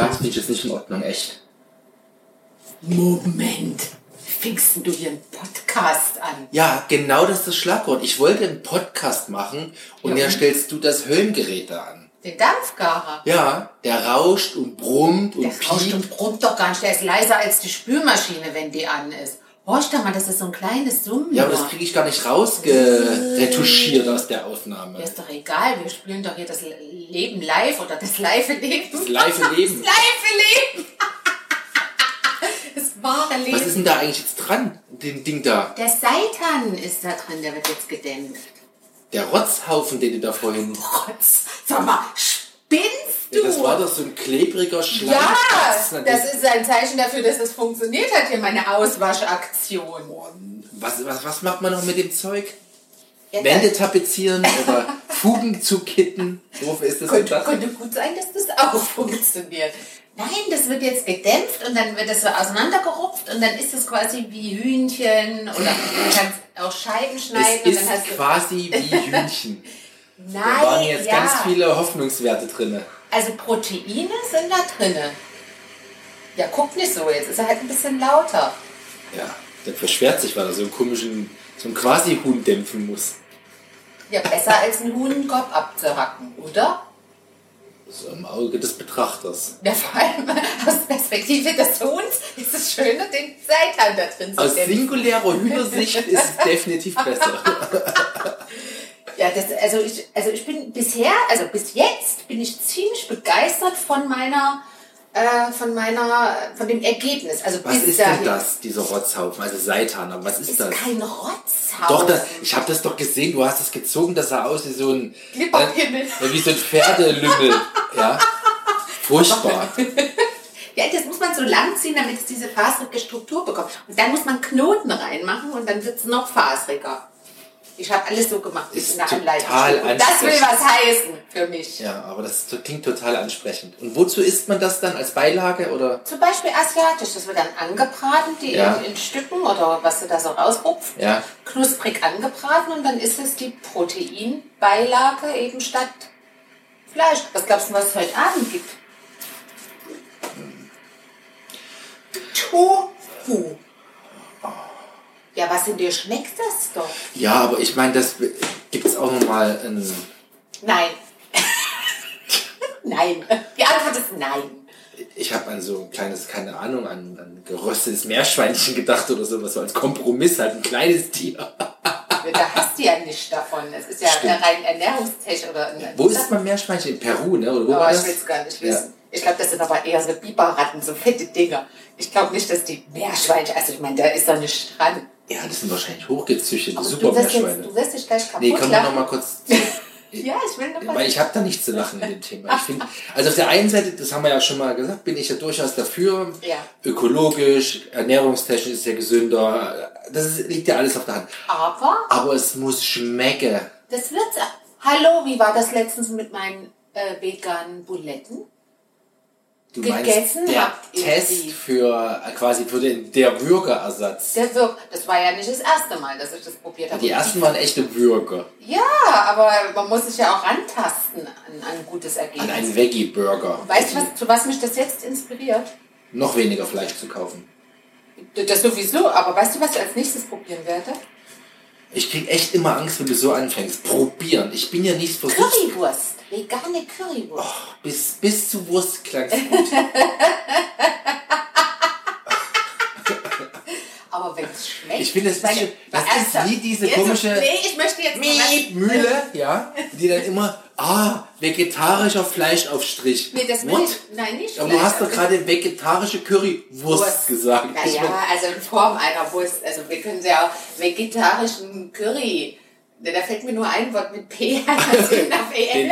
Ja, das finde ich jetzt nicht in Ordnung, echt. Moment. Fingst du hier einen Podcast an? Ja, genau das ist das Schlagwort. Ich wollte einen Podcast machen und ja, stellst du das Höllengerät da an. Den Dampfgarer? Ja, der rauscht und brummt und Der rauscht und brummt doch gar nicht. Der ist leiser als die Spülmaschine, wenn die an ist. Horch doch mal, das ist so ein kleines Summen. Ja, aber das kriege ich gar nicht rausgeretuschiert aus der Aufnahme. Ja, ist doch egal. Wir spülen doch hier das Leben live oder das Live-Leben. Das Live-Leben. Das Live-Leben. das wahre Leben. Was ist denn da eigentlich jetzt dran, dem Ding da? Der Seitan ist da drin, der wird jetzt gedämpft. Der Rotzhaufen, den du da vorhin... Rotz. Sag mal, du? Ja, das war doch so ein klebriger Schleim. Ja, das ist ein Zeichen dafür, dass es funktioniert hat, hier meine Auswaschaktion. Was, was, was macht man noch mit dem Zeug? Ja, Wände tapezieren oder Fugen zu kitten. Wofür ist das könnte, das? Könnte gut sein, dass das auch funktioniert. Nein, das wird jetzt gedämpft und dann wird das so auseinandergerupft und dann ist es quasi wie Hühnchen oder du kannst auch Scheiben schneiden. Es ist quasi wie Hühnchen. Nein, da waren jetzt ja. ganz viele Hoffnungswerte drin. Also Proteine sind da drin. Ja, guck nicht so, jetzt ist er halt ein bisschen lauter. Ja, der verschwert sich, weil er so einen komischen, so einen quasi Huhn dämpfen muss. Ja, besser als einen Huhn Kopf abzuhacken, oder? So im Auge des Betrachters. Ja, vor allem aus Perspektive des Huhns ist es schöner, den Seitan da drin zu Aus singulärer Hühnersicht ist es definitiv besser. Ja, das, also ich, also ich bin bisher, also bis jetzt bin ich ziemlich begeistert von meiner, äh, von meiner, von dem Ergebnis. Also was ist dahin. denn das, dieser Rotzhaufen? Also Seitan, was ist, ist das? kein Rotzhaufen. Doch, das, ich habe das doch gesehen, du hast es gezogen, das sah aus wie so ein, äh, wie so ein Pferdelümmel. ja. Furchtbar. Ja, das muss man so lang ziehen, damit es diese faserige Struktur bekommt. Und dann muss man Knoten reinmachen und dann wird es noch faseriger. Ich habe alles so gemacht, ist eine Anleitung. Das will was heißen für mich. Ja, aber das klingt total ansprechend. Und wozu isst man das dann als Beilage oder? Zum Beispiel asiatisch. Das wird dann angebraten, die ja. in, in, Stücken oder was du da so rausrupft. Ja. Knusprig angebraten und dann ist es die Proteinbeilage eben statt Fleisch. Was glaubst du, was es heute Abend gibt? Hm. Tofu. Ja, was in dir schmeckt das doch. Ja, aber ich meine, das gibt es auch nochmal in. Nein. nein. Die Antwort ist nein. Ich habe an so ein kleines, keine Ahnung, an, an geröstetes Meerschweinchen gedacht oder sowas, so als Kompromiss, halt ein kleines Tier. da hast du ja nicht davon. Es ist ja Stimmt. rein ernährungstechnisch oder. Wo ist man Meerschweinchen? In Peru, ne? Oder wo oh, war das? ich will es gar nicht wissen. Ja. Ich glaube, das sind aber eher so Biberratten, so fette Dinger. Ich glaube nicht, dass die Meerschweinchen, also ich meine, da ist doch nicht dran. Ja, das sind wahrscheinlich hochgezüchtete Supermeerschweine. Du wirst dich gleich kaputt Nee, können wir noch mal kurz... ja, ich will noch mal... Weil ich habe da nichts zu lachen in dem Thema. Ich find, also auf der einen Seite, das haben wir ja schon mal gesagt, bin ich ja durchaus dafür. Ja. Ökologisch, ernährungstechnisch ist ja gesünder. Das ist, liegt ja alles auf der Hand. Aber... Aber es muss schmecken. Das wird's... Hallo, wie war das letztens mit meinen äh, veganen Buletten? Du gegessen meinst, der Test für äh, quasi für den der Bürgerersatz. Der Bürger, das war ja nicht das erste Mal, dass ich das probiert habe. Die ersten waren echte Bürger. Ja, aber man muss sich ja auch rantasten an, an ein gutes Ergebnis. An einen Veggie-Burger. Weißt du, was, zu was mich das jetzt inspiriert? Noch weniger Fleisch zu kaufen. Das sowieso, aber weißt du, was ich als nächstes probieren werde? Ich krieg echt immer Angst, wenn du so anfängst. Probieren. Ich bin ja nicht versucht. Currywurst. Vegane Currywurst. Oh, bis, bis zu Wurst klang gut. Aber wenn es schmeckt. Ich finde, das, das ist wie diese komische nee, ich möchte jetzt Mühle, ja, die dann immer, ah, vegetarischer Fleischaufstrich. Nee, das What? Ich, nein, nicht. Aber du hast doch gerade vegetarische Currywurst Wurst. gesagt. Naja, also in Form einer Wurst. Also wir können ja auch vegetarischen Curry da fällt mir nur ein Wort mit P als ich auf EL.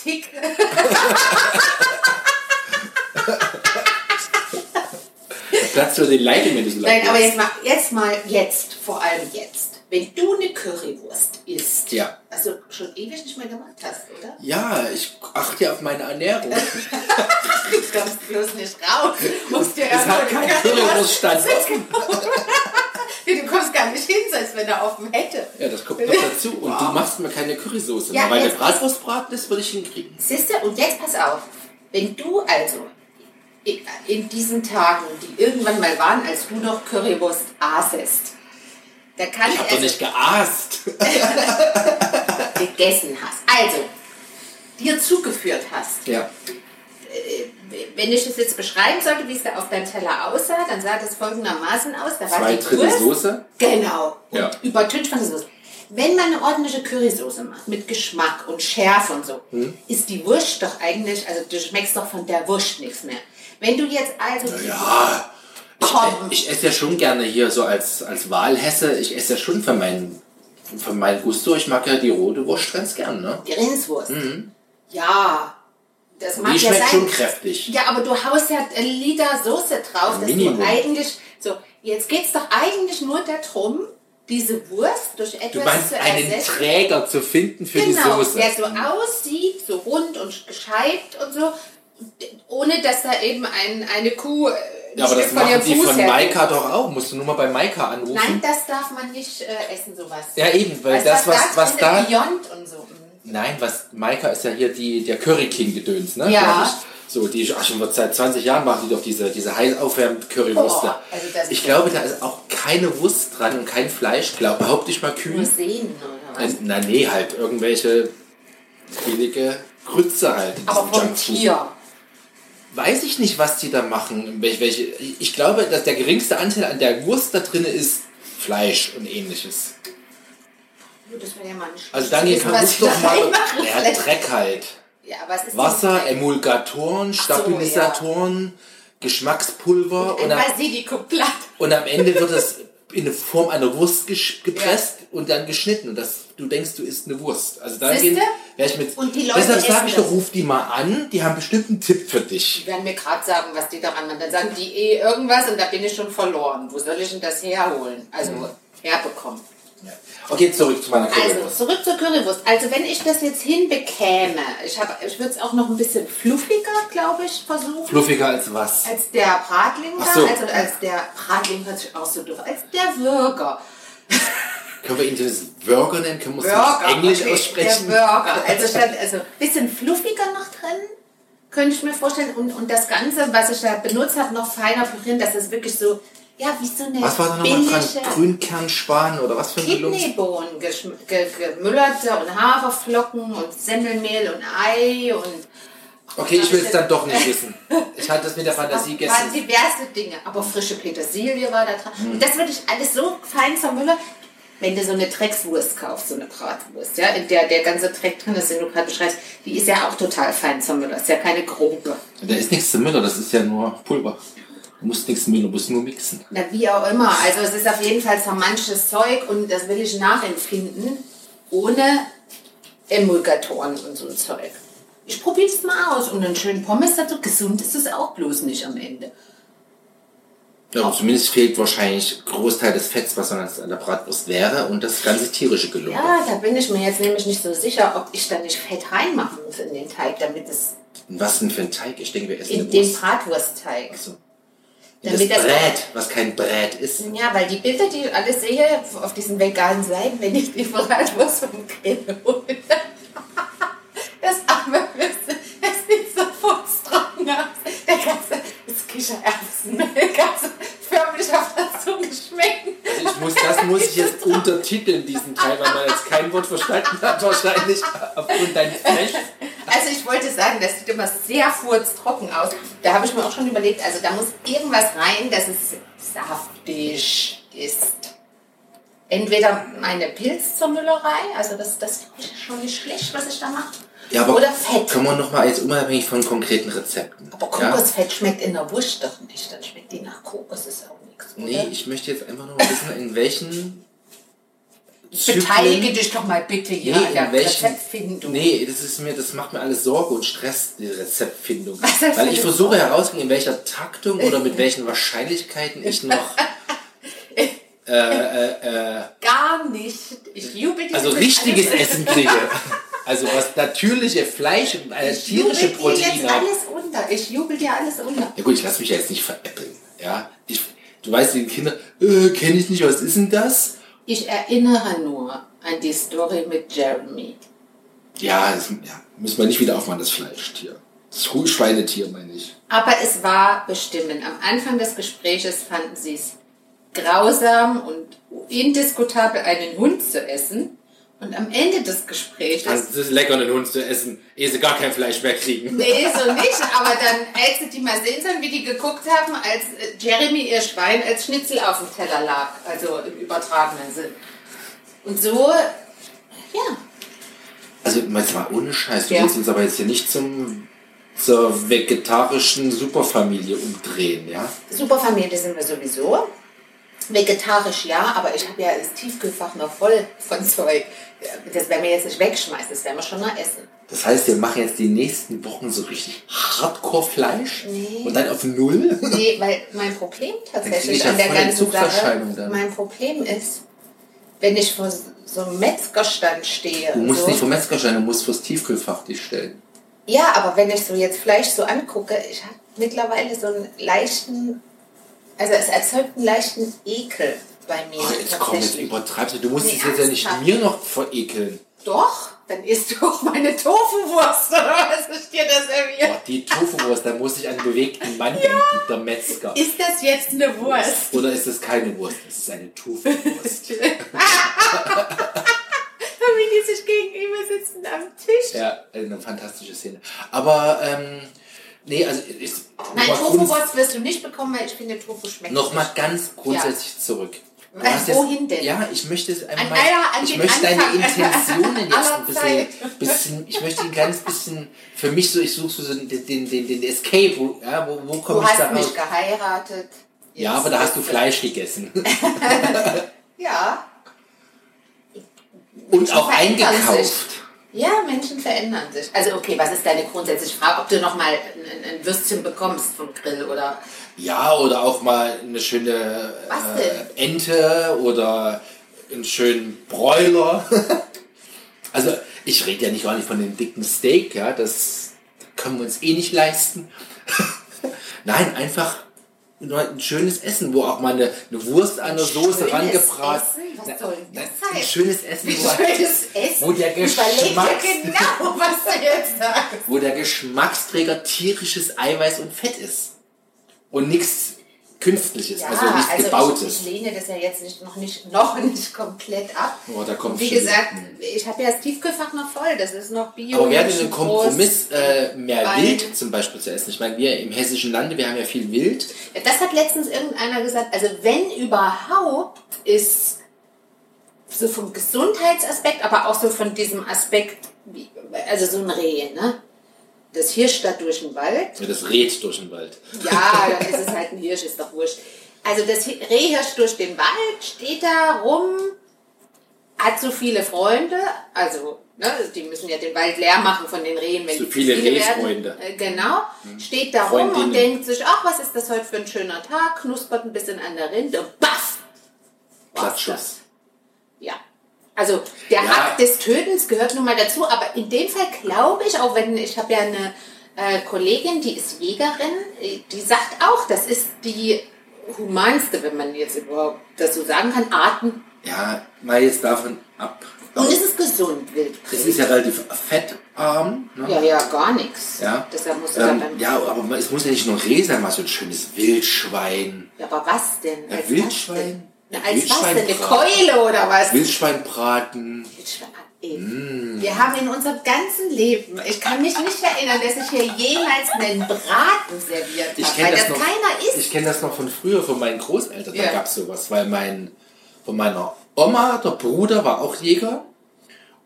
Stick. Platz für den Leitung, wenn du so Nein, aber jetzt mal, jetzt mal, jetzt, vor allem jetzt. Wenn du eine Currywurst isst, ja. also schon ewig nicht mehr gemacht hast, oder? Ja, ich achte ja auf meine Ernährung. du kommst bloß nicht raus. Musst dir es hat kein Currywurststand Du kommst gar nicht hin, als wenn er offen hätte. Ja, das kommt noch dazu. Und du machst mir keine Currysoße. Ja, weil der Bratwurstbraten, das würde ich hinkriegen. Siehst du, und jetzt pass auf, wenn du also in- diesen Tagen, die irgendwann mal waren, als du noch Currywurst aßest, da kann Ich habe also doch nicht geaßt. gegessen hast, also dir zugeführt hast, Ja. wenn ich das jetzt beschreiben sollte, wie es da auf deinem Teller aussah, dann sah das folgendermaßen aus. Da war Zwei die Drittel Wurst, Soße. Genau. Und Ja. übertüncht von der Soße. Wenn man eine ordentliche Currysoße macht, mit Geschmack und Schärfe und so, Hm? ist die Wurst doch eigentlich, also du schmeckst doch von der Wurst nichts mehr. Wenn du jetzt also... Ja. Komm. Ich, ich esse ja schon gerne hier so als, als Wahlhesse. Ich esse ja schon für meinen, für meinen Gusto. Ich mag ja die rote Wurst ganz gern, ne? Die Rindswurst. Ja, das mag Mhm. Die ja schmeckt sein. schon kräftig. Ja, aber du haust ja Liter Soße drauf, dass Minimum. du eigentlich... So, jetzt geht es doch eigentlich nur darum, diese Wurst durch etwas Du meinst zu einen ersetzen. Träger zu finden für genau, die Soße. der so aussieht, so rund und gescheibt und so, ohne dass da eben ein, eine Kuh äh, Ja, aber das machen die Fuß von Maika doch auch. Musst du nur mal bei Maika anrufen. Nein, das darf man nicht äh, essen, sowas. Ja, eben, weil Also das, was, was drin da. Beyond und so. Nein, was Maika ist ja hier die, der Curry King gedöns, ne? Ja. So, die, ach, schon seit 20 Jahren machen die doch diese, diese heiß aufwärmend Currywürste. Boah, also ich glaube, da ist auch keine Wurst dran und kein Fleisch, glaub, behaupte ich mal kühl. Nur sehen oder was? Na nee, halt irgendwelche billige Grütze halt. Aber vom. Tier. Weiß ich nicht, was die da machen. Ich glaube, dass der geringste Anteil an der Wurst da drin ist Fleisch und ähnliches. Gut, Das wäre ja Also wissen, kann ich doch mal. Ja, Dreck halt. Ja, es Wasser, Emulgatoren, so, Stabilisatoren, Geschmackspulver und ein am, und am Ende wird das in der Form einer Wurst gepresst und dann geschnitten und das, du denkst, du isst eine Wurst. Also da wäre ich mit. Und die Leute deshalb sage ich doch, ruf die mal an, die haben bestimmt einen Tipp für dich. Die werden mir gerade sagen, was die daran machen. Dann sagen die eh irgendwas und da bin ich schon verloren. Wo soll ich denn das herholen? Also Mhm. herbekommen. Okay, zurück zu meiner Also Currywurst. zurück zur Currywurst. Also wenn ich das jetzt hinbekäme, ich, hab- ich würde es auch noch ein bisschen fluffiger, glaube ich, versuchen. Fluffiger als was? als der Bratling so. also als der Bratling hört sich auch so doof, als der Burger. Können wir ihn das Burger nennen? Können wir es Englisch okay, aussprechen? Der Burger. Also statt, also ein bisschen fluffiger noch drin, könnte ich mir vorstellen. Und, und das Ganze, was ich da benutzt habe, noch feiner pürieren, dass es wirklich so, ja, wie so eine Was war da nochmal dran? billige Grünkernschwan oder was für ein? Kidneybohnen, gemüllerte und Haferflocken und Semmelmehl und Ei und Okay, ich will es dann doch nicht wissen. Ich hatte es mit der Fantasie Das waren gestern. diverse Dinge, aber frische Petersilie war da dran. Mhm. Und das würde ich alles so fein zermüllern. Wenn du so eine Dreckswurst kaufst, so eine Bratwurst, ja, in der der ganze Dreck drin ist, den du gerade beschreibst, die ist ja auch total fein zermüllert. Ist ja keine grobe. Da ist nichts zu Müller, das ist ja nur Pulver. Du musst nichts Müller, du musst nur mixen. Na, wie auch immer. Also es ist auf jeden Fall zermanschtes Zeug und das will ich nachempfinden, ohne Emulgatoren und so ein Zeug. Ich probiere es mal aus und einen schönen Pommes dazu. Gesund ist es auch bloß nicht am Ende. Ja, aber zumindest fehlt wahrscheinlich Großteil des Fetts, was sonst an der Bratwurst wäre und das ganze tierische Gelunge. Ja, da bin ich mir jetzt nämlich nicht so sicher, ob ich da nicht Fett reinmachen muss in den Teig, damit es was denn für ein Teig? Ich denke, wir essen in den Wurst. Bratwurstteig. Achso. Ja, das Damit das- Brät, was kein Brät ist. Ja, weil die Bilder, die ich alle sehe auf diesen veganen Seiten, wenn ich die Bratwurst vom Grill hole, das arme Würstchen, das sieht so furztrocken aus. Der ganze, das Kichererbsenmehl, ganz förmlich auf der Zunge schmecken. Also ich muss, das muss ich jetzt untertiteln, diesen Teil, weil man jetzt kein Wort verstanden hat, wahrscheinlich aufgrund deines Fleisch. Also ich wollte sagen, das sieht immer sehr furztrocken aus. Da habe ich mir auch schon überlegt, also da muss irgendwas rein, dass es saftig ist. Entweder eine Pilzzermüllerei, also das, das ist schon nicht schlecht, was ich da mache. Ja, aber Oder Fett. Kommen wir nochmal jetzt unabhängig von konkreten Rezepten. Aber ja? Kokosfett schmeckt in der Wurst doch nicht, dann schmeckt die nach Kokos, ist auch nichts. Oder? Nee, ich möchte jetzt einfach nur wissen, in welchen Beteilige dich doch mal bitte hier Nee, an der welchen, Rezeptfindung. nee, das ist mir, das macht mir alles Sorge und Stress, die Rezeptfindung. Weil ich versuche herauszufinden, in welcher Taktung oder mit welchen Wahrscheinlichkeiten ich noch Gar nicht. Ich jubel dir also richtiges Essen kriege. Also was natürliche Fleisch und äh, Ich tierische jubel dir jetzt Proteine. alles unter. Ich jubel dir alles unter. Ja gut, ich lasse mich ja jetzt nicht veräppeln. Ja, ich, du Du weißt, die Kinder, äh, kenne ich nicht, was ist denn das? Ich erinnere nur an die Story mit Jeremy. Ja, das ja, müssen wir nicht wieder aufmachen, das Fleischtier. Das Hu- Schweinetier, meine ich. Aber es war bestimmend. Am Anfang des Gespräches fanden sie es grausam und indiskutabel, einen Hund zu essen. Und am Ende des Gesprächs, Also, es ist lecker, einen Hund zu essen, ehe sie gar kein Fleisch mehr kriegen. nee, so nicht, aber dann, als sie die mal sehen sollen, wie die geguckt haben, als äh, Jeremy ihr Schwein als Schnitzel auf dem Teller lag, also im übertragenen Sinn. Und so, ja, Also, jetzt mal ohne Scheiß, du Ja. willst uns aber jetzt hier nicht zum, zur vegetarischen Superfamilie umdrehen, ja? Superfamilie sind wir sowieso. Vegetarisch ja, aber ich habe ja das Tiefkühlfach noch voll von Zeug. Das werden wir jetzt nicht wegschmeißen, das werden wir schon noch essen. Das heißt, wir machen jetzt die nächsten Wochen so richtig Hardcore-Fleisch Nee. und dann auf Null. Nee, weil mein Problem tatsächlich an der ganzen Sache, dann. mein Problem ist, wenn ich vor so einem Metzgerstand stehe. Du musst so, nicht vom Metzgerschein, du musst vors Tiefkühlfach dich stellen. Ja, aber wenn ich so jetzt Fleisch so angucke, ich habe mittlerweile so einen leichten, also es erzeugt einen leichten Ekel bei mir. Oh, jetzt komm, jetzt übertreibst du. Du musst Nee, es jetzt ja nicht mir noch verekeln. Doch, dann isst du auch meine Tofuwurst, oder was ist dir das Oh, irgendwie? die Tofuwurst, da muss ich an einen bewegten Mann denken, der Metzger. Ist das jetzt eine Wurst? Oder ist es keine Wurst? Es ist eine Tofuwurst. Wie die sich gegenüber sitzen am Tisch. ja, eine fantastische Szene. Aber, ähm, nee, also, ich, Nein, Tofuwurst wirst du nicht bekommen, weil ich finde, Tofu schmeckt Noch mal nicht. ganz grundsätzlich zurück. Du jetzt- wohin denn? Ja, ich möchte es einfach An- ja, an ich möchte deine Anfang Intentionen jetzt aller ein bisschen, bisschen. Ich möchte ein ganz bisschen. Für mich so, ich suche so den, den, den, den Escape. Wo, ja, wo, wo komme Du ich da hast mich raus? geheiratet. Ja, aber da hast du Fleisch gegessen. Ja. Und auch eingekauft. Ja, Menschen verändern sich. Also okay, was ist deine grundsätzliche Frage? Ob du noch mal ein, ein Würstchen bekommst vom Grill oder... Ja, oder auch mal eine schöne äh, Ente oder einen schönen Broiler. also ich rede ja nicht gar nicht von dem dicken Steak, ja, das können wir uns eh nicht leisten. Nein, einfach nur ein schönes Essen, wo auch mal eine, eine Wurst an der Soße rangebraten. Was soll Ein schönes Essen, wo, Schönes Essen. wo der Geschmacks, genau, was du jetzt sagst. wo der Geschmacksträger tierisches Eiweiß und Fett ist. Und nichts Künstliches, also nichts also Gebautes. Ich, ich lehne das ja jetzt nicht, noch, nicht, noch nicht komplett ab. Oh, da kommt Wie gesagt, ich habe ja das Tiefkühlfach noch voll. Das ist noch Bio. Aber wir hatten einen groß. Kompromiss, äh, mehr Wild zum Beispiel zu essen. Ich meine, wir im hessischen Lande, wir haben ja viel Wild. Das hat letztens irgendeiner gesagt. Also wenn überhaupt ist so vom Gesundheitsaspekt, aber auch so von diesem Aspekt, also so ein Reh, ne? Das Hirsch da durch den Wald. Ja, das Rät durch den Wald. Ja, dann ist es halt ein Hirsch, ist doch wurscht. Also das Rehhirsch durch den Wald steht da rum, hat so viele Freunde, also ne, die müssen ja den Wald leer machen von den Rehen, wenn So die viele werden. Rehfreunde. Äh, Genau, steht da rum und denkt sich, ach, was ist das heute für ein schöner Tag, knuspert ein bisschen an der Rinde, baff! Platzschuss. Ja. Also der Ja. Akt des Tötens gehört nun mal dazu, aber in dem Fall glaube ich, auch wenn ich habe ja eine äh, Kollegin, die ist Jägerin, äh, die sagt auch, das ist die humanste, wenn man jetzt überhaupt das so sagen kann, Arten. Ja, mal jetzt davon ab. Und es ist gesund, wild. Es ist ja relativ fettarm. Ne? Ja, ja, gar nichts. Ja. Deshalb musst du Ähm, dann. ja, aber es muss ja nicht nur Reh sein, mal so ein schönes Wildschwein. Ja, aber was denn? Ja, Wildschwein. Na, als was denn? Eine. Keule oder was? Wildschweinbraten. Wildschwein-. Mm. Wir haben in unserem ganzen Leben, ich kann mich nicht erinnern, dass ich hier jemals einen Braten serviert habe, weil das, das, noch. keiner isst. Ich kenne das noch von früher, von meinen Großeltern. Da Ja. gab es sowas, weil mein von meiner Oma, der Bruder war auch Jäger.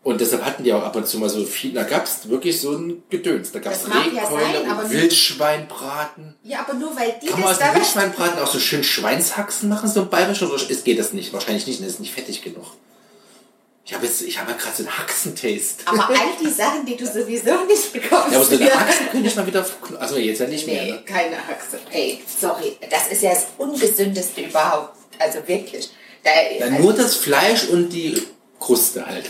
Und deshalb hatten die auch ab und zu mal so viel. Da gab es wirklich so ein Gedöns. Da gab es mag ja und Wildschweinbraten. Ja, aber nur weil die Kann man aus dem Wildschweinbraten auch so schön Schweinshaxen machen, so ein bayerischer? Oder ist, geht das nicht? Wahrscheinlich nicht, das ist nicht fettig genug. Ich habe jetzt, ich habe ja gerade so einen Haxentaste. Aber all die Sachen, die du sowieso nicht bekommst. Ja, aber so eine Haxen könnte ich mal wieder. Also jetzt ja nicht mehr. Nee, Ne? keine Haxe. Ey, sorry. Das ist ja das Ungesündeste überhaupt. Also wirklich. Da, Ja, also, nur das Fleisch und die Kruste halt.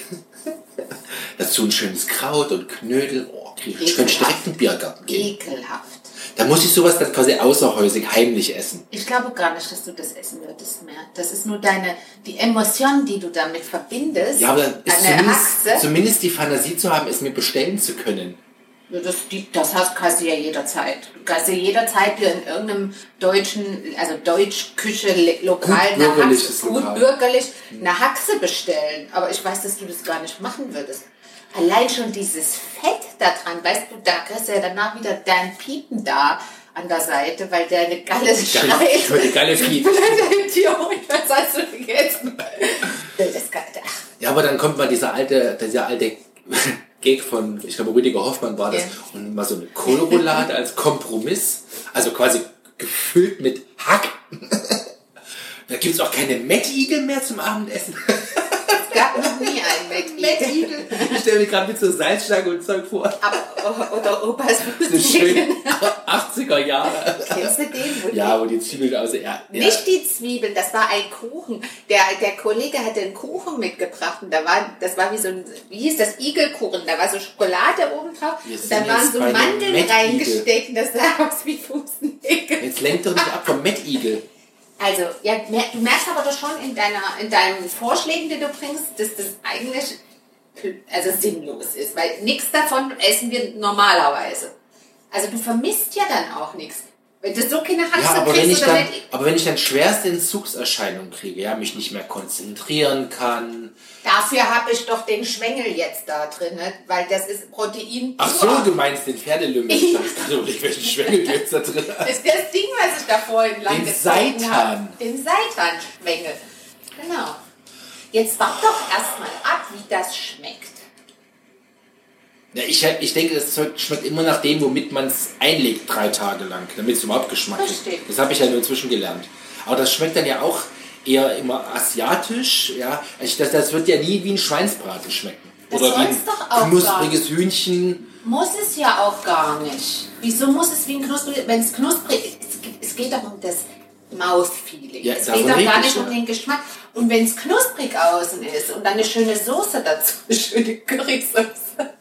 Dazu ein schönes Kraut und Knödel. Oh, ich könnte direkt einen Biergarten gehen. ekelhaft. Da muss ich sowas dann quasi außerhäusig heimlich essen. Ich glaube gar nicht, dass du das essen würdest mehr. Das ist nur deine, die Emotion, die du damit verbindest. Ja, aber dann ist eine zumindest, Achse. zumindest die Fantasie zu haben, es mir bestellen zu können. Ja, Das, das hast, kannst du ja jederzeit. Du kannst ja jederzeit dir in irgendeinem deutschen, also Deutschküche, Le- Lokal, Gut eine bürgerliches Haxe, gut bürgerlich, eine Haxe bestellen. Aber ich weiß, dass du das gar nicht machen würdest. Allein schon dieses Fett da dran, weißt du, da kriegst du ja danach wieder dein Piepen da an der Seite, weil der eine Galle schreit. weil die Galle Idiot, was hast du vergessen? Das ach, Ja, aber dann kommt mal dieser alte, dieser alte Gag von, ich glaube, Rüdiger Hoffmann war das, Ja. und mal so eine Kohlroulade als Kompromiss, also quasi gefüllt mit Hack. Da gibt es auch keine Mettigel mehr zum Abendessen. es gab noch nie einen Mettigel? Ich stelle mir gerade mit so Salzstange und Zeug vor. Aber, oder Opas So schön 80er Jahre. Kennst du den? Wo die- Ja, wo die Zwiebeln aus, ja, ja. Nicht die Zwiebeln, das war ein Kuchen. Der, der Kollege hatte einen Kuchen mitgebracht und da war, das war wie so ein, wie hieß das, Igelkuchen. Da war so Schokolade oben drauf und dann waren so Mandeln reingesteckt und das sah aus wie Fußnägel. Jetzt lenkt doch nicht ab vom Mettigel. Also, ja, du merkst aber doch schon in, deiner, in deinen Vorschlägen, die du bringst, dass das eigentlich also sinnlos ist, weil nichts davon essen wir normalerweise. Also du vermisst ja dann auch nichts. Wenn du so keine Haxe Ja, aber wenn, kriegst ich oder dann, aber wenn ich dann schwerste Entzugserscheinungen kriege, ja, mich nicht mehr konzentrieren kann. Dafür habe ich doch den Schwengel jetzt da drin, ne? weil das ist Protein. Ach so, du meinst den Pferdelümmel. Ich dachte gerade, überlegt, welchen Schwengel du jetzt da drin hast. Das ist das Ding, was ich da vorhin lang Den Seitan. Den Seitan-Schwengel. Genau. Jetzt wart doch erstmal ab, wie das schmeckt. Ja, ich, ich denke, das Zeug schmeckt immer nach dem, womit man es einlegt, drei Tage lang, damit es überhaupt Geschmack Richtig. kriegt. Das habe ich ja nur inzwischen gelernt. Aber das schmeckt dann ja auch eher immer asiatisch. Ja, ich, das, das wird ja nie wie ein Schweinsbraten schmecken. Das Oder wie ein knuspriges Hühnchen. Muss es ja auch gar nicht. Wieso muss es wie ein knusprig, wenn es knusprig ist? Es geht- doch um das Mouthfeeling. Ja, es geht doch gar ich, nicht um den Geschmack. Und wenn es knusprig außen ist und dann eine schöne Soße dazu, eine schöne Currysoße,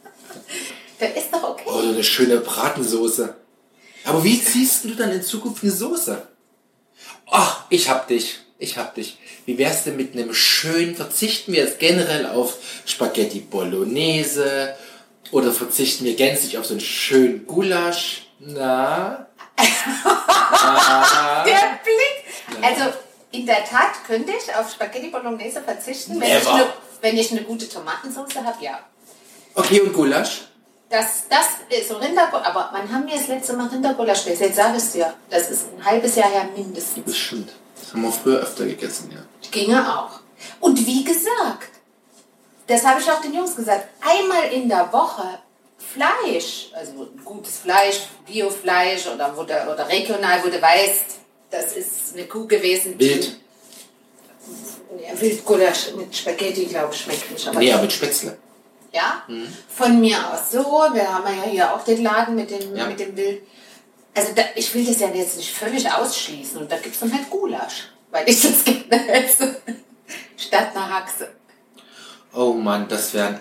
dann ist doch okay. Oder eine schöne Bratensoße. Aber wie ziehst du dann in Zukunft eine Soße? Ach, ich hab dich. Ich hab dich. Wie wär's denn mit einem schönen, verzichten wir jetzt generell auf Spaghetti Bolognese oder verzichten wir gänzlich auf so einen schönen Gulasch? Na? Der Blick! Also, in der Tat könnte ich auf Spaghetti Bolognese verzichten, wenn ich, eine, wenn ich eine gute Tomatensauce habe, ja. Okay, und Gulasch? Das, das ist so Rindergulasch, aber wann haben wir das letzte Mal Rindergulasch gegessen? Jetzt sage ich es dir. Das ist ein halbes Jahr her mindestens. Das stimmt. Das haben wir früher öfter gegessen, ja. Ginge auch. Und wie gesagt, das habe ich auch den Jungs gesagt, einmal in der Woche Fleisch, also gutes Fleisch, Biofleisch oder, du, oder regional, wo du weißt, das ist eine Kuh gewesen. Wild. Ja, Wildgulasch mit Spaghetti, glaube ich, schmeckt nicht. Aber Nee, aber mit Spätzle. Ja, von mir aus so. Wir haben ja hier auch den Laden mit dem, Ja. mit dem Bild. Also da, ich will das ja jetzt nicht völlig ausschließen. Und da gibt es dann halt Gulasch, weil ich das gerne esse. Statt einer Haxe. Oh Mann, das wären...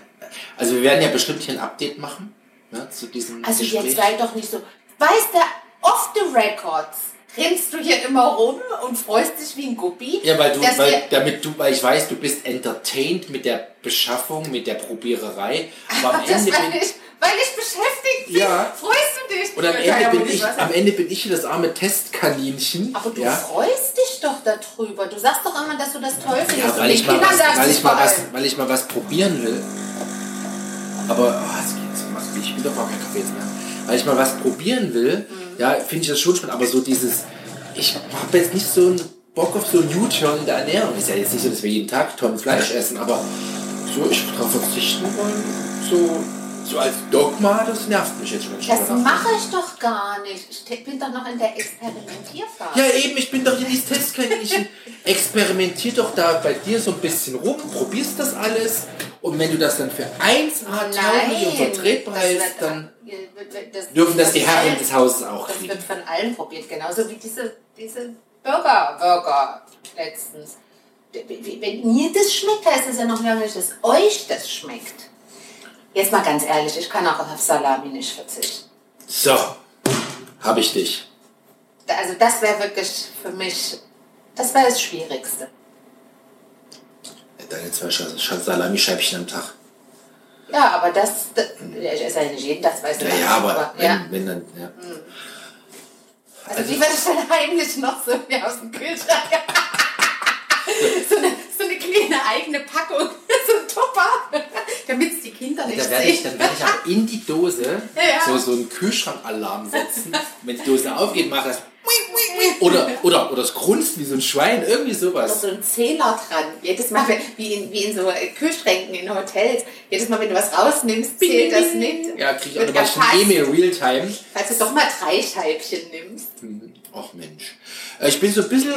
Also wir werden ja bestimmt hier ein Update machen. Ne, zu diesem Also Gespräch. jetzt sei doch nicht so. Weißt du, off the records rennst du hier immer rum und freust dich wie ein Guppi. Ja, weil du, weil, damit du, weil ich weiß, du bist entertained mit der Beschaffung, mit der Probiererei. Aber am das Ende weil bin, ich, weil ich beschäftigt bin. Ja. Freust du dich? und am Ende bin ich, am Ende bin ich das arme Testkaninchen. Aber du ja, freust dich doch darüber. Du sagst doch immer, dass du das toll findest. ja weil, ich mal was, weil, ich mal was, weil ich mal was probieren will. Aber oh, es geht, es macht- ich will doch gar kein Kaffee jetzt mehr. Weil ich mal was probieren will, Mhm. ja, finde ich das schon spannend. Aber so dieses, ich habe jetzt nicht so einen Bock auf so einen U-Turn in der Ernährung. Ist ja jetzt nicht so, dass wir jeden Tag Tonnen Fleisch essen, aber so, ich darauf verzichten wollen, so, so als Dogma, das nervt mich jetzt schon. Das mache ich doch gar nicht. Ich bin doch noch in der Experimentierphase. Ja, eben, ich bin doch hier dieses Testkaninchen. Experimentier doch da bei dir so ein bisschen rum, probierst das alles und wenn du das dann für 1A tauglich und vertretbar das hältst, dann das- dürfen das die von Herren des Hauses auch Das kriegen. wird von allen probiert, genauso wie diese, diese Burger, Burger letztens. Wenn mir das schmeckt, heißt das ja noch lange nicht, dass euch das schmeckt. Jetzt mal ganz ehrlich, ich kann auch auf Salami nicht verzichten. So, Habe ich dich. Also das wäre wirklich für mich, das wäre das Schwierigste. Deine zwei Sch- Sch- Salamischeibchen am Tag. Ja, aber das, das ich esse ja nicht jeden, das weißt du. Ja, ja, aber wenn, ja. wenn dann, ja. Also wie würde ich dann heimlich noch so wie aus dem Kühlschrank? so, eine, so eine kleine eigene Packung, so ein Tupper, damit es die Kinder nicht Da werde ich, dann werde ich aber in die Dose Ja. so, so einen Kühlschrankalarm setzen. Wenn die Dose aufgeht, macht das oder, oder, oder das grunzt wie so ein Schwein, irgendwie Oder sowas. so ein Zähler dran. Jedes Mal, wie in, wie in so Kühlschränken in Hotels, jedes Mal, wenn du was rausnimmst, zählt das nicht. Ja, kriege ich automatisch erfasst. ein E-Mail Realtime. Falls du doch mal drei Scheibchen nimmst. Ach Mensch. Äh, Ich bin so ein bisschen.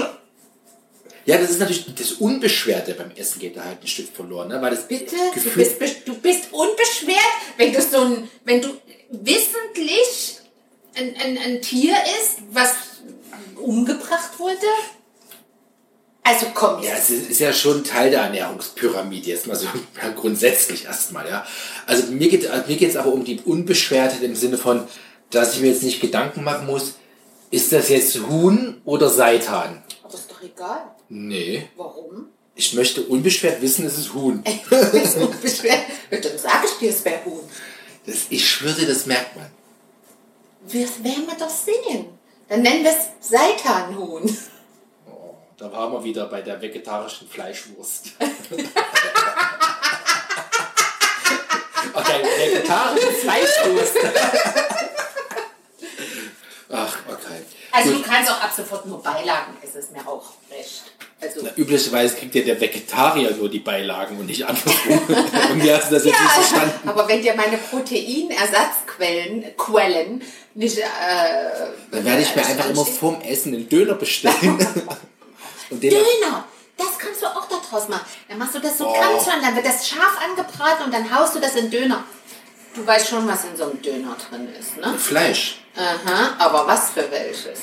Ja, das ist natürlich das Unbeschwerte beim Essen geht da halt ein Stück verloren, ne? Weil das Bitte, du bist, du bist unbeschwert, wenn du so ein, wenn du wissentlich ein, ein, ein Tier isst, was wurde. Also komm Ja, jetzt. es ist ist ja schon Teil der Ernährungspyramide, jetzt mal so ja, grundsätzlich erstmal, ja. Also mir geht also mir geht's aber um die Unbeschwerte im Sinne von, dass ich mir jetzt nicht Gedanken machen muss, ist das jetzt Huhn oder Seitan? Aber ist doch egal. Nee. Warum? Ich möchte unbeschwert wissen, es ist Huhn. Du bist unbeschwert. Dann sage ich dir, es wäre Huhn. Das, ich schwöre, das merkt man. Das werden wir doch sehen. Dann nennen wir es Seitanhuhn. Da waren wir wieder bei der vegetarischen Fleischwurst. okay, vegetarische Fleischwurst. Ach, okay. Also Gut. du kannst auch ab sofort nur Beilagen essen, ist mir auch recht. Also Na, üblicherweise kriegt ja der Vegetarier nur die Beilagen und nicht andersrum. und wie hast du das jetzt nicht verstanden? aber wenn dir meine Proteinersatzquellen Quellen nicht. Äh, Dann werde ich mir einfach immer vorm Essen einen Döner bestellen. und den Döner! Das kannst du auch da draus machen. Dann machst du das so Oh. ganz schon, dann wird das scharf angebraten und dann haust du das in Döner. Du weißt schon, was in so einem Döner drin ist, ne? Fleisch. Aha, aber was für welches?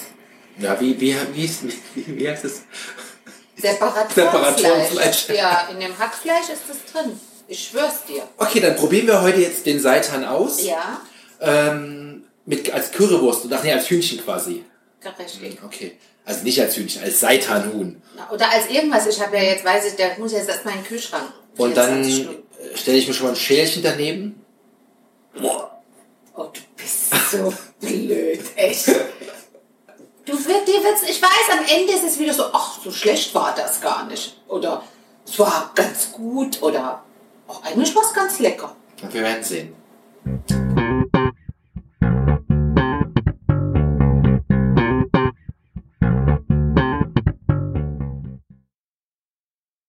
Ja, wie, wie, wie, ist, wie, wie heißt? Separationsfleisch. Separationsfleisch. Ja, in dem Hackfleisch ist das drin. Ich schwör's dir. Okay, dann probieren wir heute jetzt den Seitan aus. Ja, Ähm, mit, als Currywurst. Ach nee, als Hühnchen quasi. richtig. Okay. Also nicht als Hühnchen, als Seitanhuhn. Oder als irgendwas. Ich habe ja jetzt, weiß ich, der muss jetzt erstmal in den Kühlschrank. Und dann 24 Stunden. stelle ich mir schon mal ein Schälchen daneben. Oh, du bist so blöd, echt. Du wird, dir wird's, ich weiß, am Ende ist es wieder so, ach, so schlecht war das gar nicht. Oder es war ganz gut oder auch eigentlich war es ganz lecker. Und wir werden sehen.